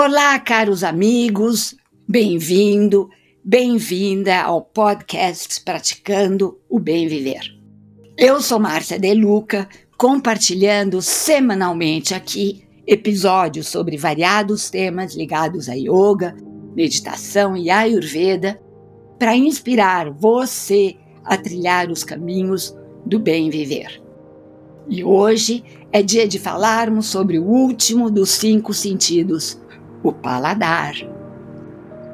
Olá, caros amigos, bem-vindo, bem-vinda ao podcast Praticando o Bem Viver. Eu sou Márcia De Luca, compartilhando semanalmente aqui episódios sobre variados temas ligados a yoga, meditação e ayurveda para inspirar você a trilhar os caminhos do bem viver. E hoje é dia de falarmos sobre o último dos cinco sentidos, o paladar.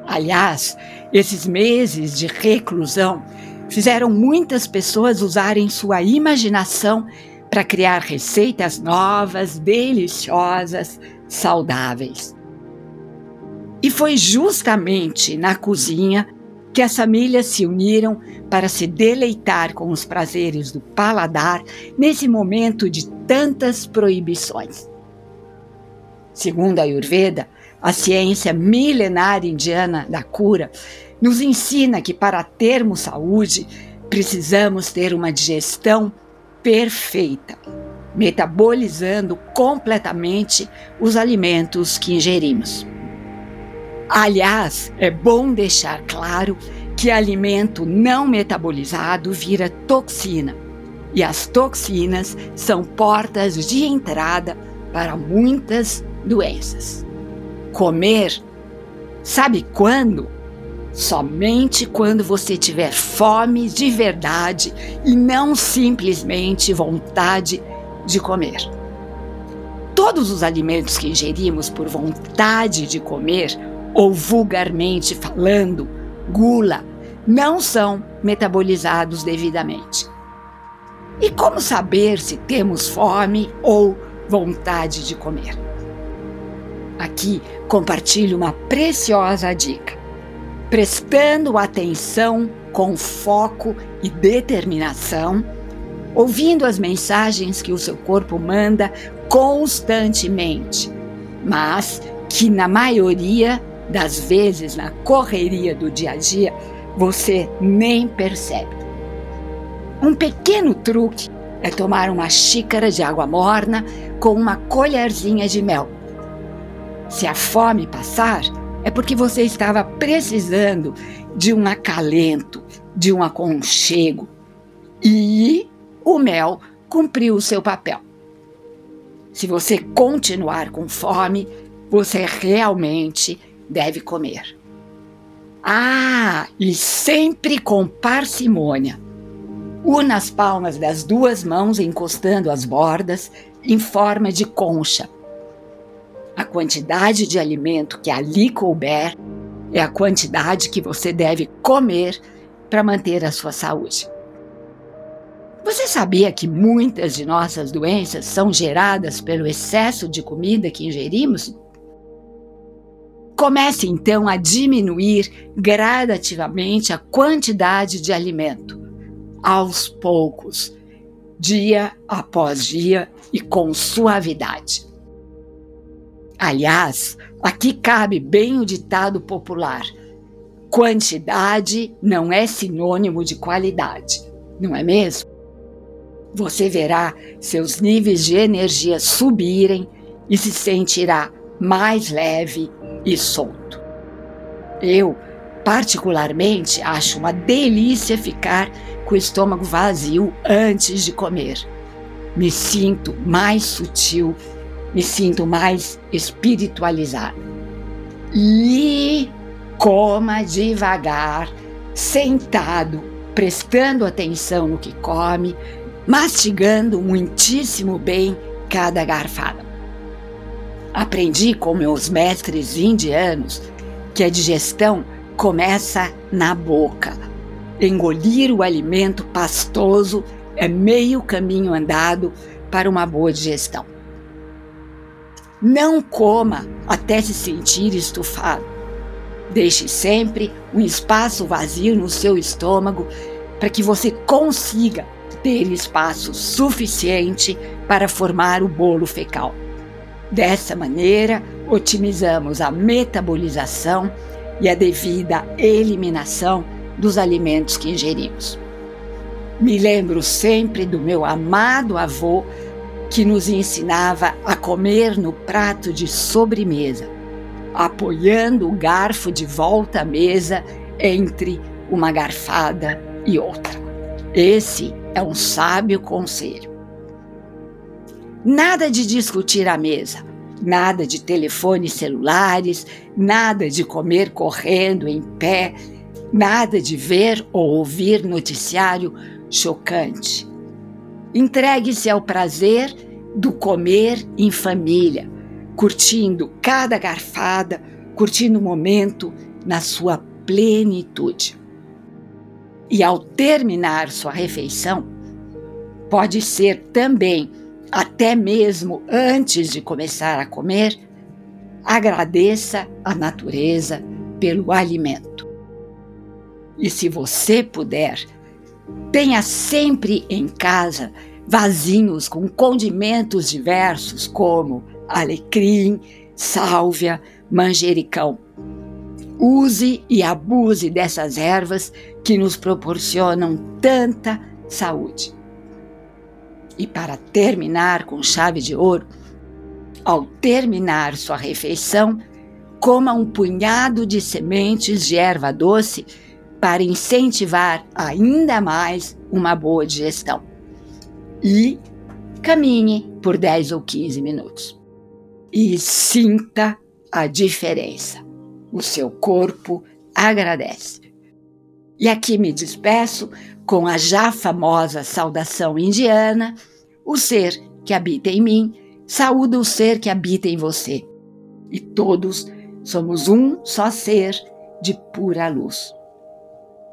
Aliás, esses meses de reclusão fizeram muitas pessoas usarem sua imaginação para criar receitas novas, deliciosas, saudáveis. E foi justamente na cozinha que as famílias se uniram para se deleitar com os prazeres do paladar nesse momento de tantas proibições. Segundo a Ayurveda, a ciência milenar indiana da cura nos ensina que para termos saúde precisamos ter uma digestão perfeita, metabolizando completamente os alimentos que ingerimos. Aliás, é bom deixar claro que alimento não metabolizado vira toxina, e as toxinas são portas de entrada para muitas doenças. Comer, sabe quando? Somente quando você tiver fome de verdade e não simplesmente vontade de comer. Todos os alimentos que ingerimos por vontade de comer, ou vulgarmente falando, gula, não são metabolizados devidamente. E como saber se temos fome ou vontade de comer? Aqui compartilho uma preciosa dica. Prestando atenção com foco e determinação, ouvindo as mensagens que o seu corpo manda constantemente, mas que na maioria das vezes, na correria do dia a dia, você nem percebe. Um pequeno truque é tomar uma xícara de água morna com uma colherzinha de mel se a fome passar, é porque você estava precisando de um acalento, de um aconchego. E o mel cumpriu o seu papel. Se você continuar com fome, você realmente deve comer. Ah, e sempre com parcimônia. Una as palmas das duas mãos encostando as bordas em forma de concha a quantidade de alimento que ali couber é a quantidade que você deve comer para manter a sua saúde. Você sabia que muitas de nossas doenças são geradas pelo excesso de comida que ingerimos? Comece então a diminuir gradativamente a quantidade de alimento, aos poucos, dia após dia e com suavidade. Aliás, aqui cabe bem o ditado popular: quantidade não é sinônimo de qualidade, não é mesmo? Você verá seus níveis de energia subirem e se sentirá mais leve e solto. Eu, particularmente, acho uma delícia ficar com o estômago vazio antes de comer. Me sinto mais sutil me sinto mais espiritualizada. E coma devagar, sentado, prestando atenção no que come, mastigando muitíssimo bem cada garfada. Aprendi com meus mestres indianos que a digestão começa na boca. Engolir o alimento pastoso é meio caminho andado para uma boa digestão. Não coma até se sentir estufado. Deixe sempre um espaço vazio no seu estômago para que você consiga ter espaço suficiente para formar o bolo fecal. Dessa maneira, otimizamos a metabolização e a devida eliminação dos alimentos que ingerimos. Me lembro sempre do meu amado avô que nos ensinava a comer no prato de sobremesa. apoiando o garfo de volta à mesa entre uma garfada e outra. Esse é um sábio conselho. Nada de discutir à mesa, nada de telefones celulares, nada de comer correndo em pé, nada de ver ou ouvir noticiário chocante. Entregue-se ao prazer do comer em família, curtindo cada garfada, curtindo o momento na sua plenitude. E ao terminar sua refeição, pode ser também, até mesmo antes de começar a comer, agradeça a natureza pelo alimento. E se você puder, tenha sempre em casa vasinhos com condimentos diversos como alecrim, sálvia, manjericão. Use e abuse dessas ervas que nos proporcionam tanta saúde. E para terminar com chave de ouro, ao terminar sua refeição, coma um punhado de sementes de erva doce para incentivar ainda mais uma boa digestão. E caminhe por 10 ou 15 minutos. E sinta a diferença. O seu corpo agradece. E aqui me despeço com a já famosa saudação indiana: o ser que habita em mim saúda o ser que habita em você. E todos somos um só ser de pura luz.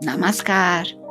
Namaskar.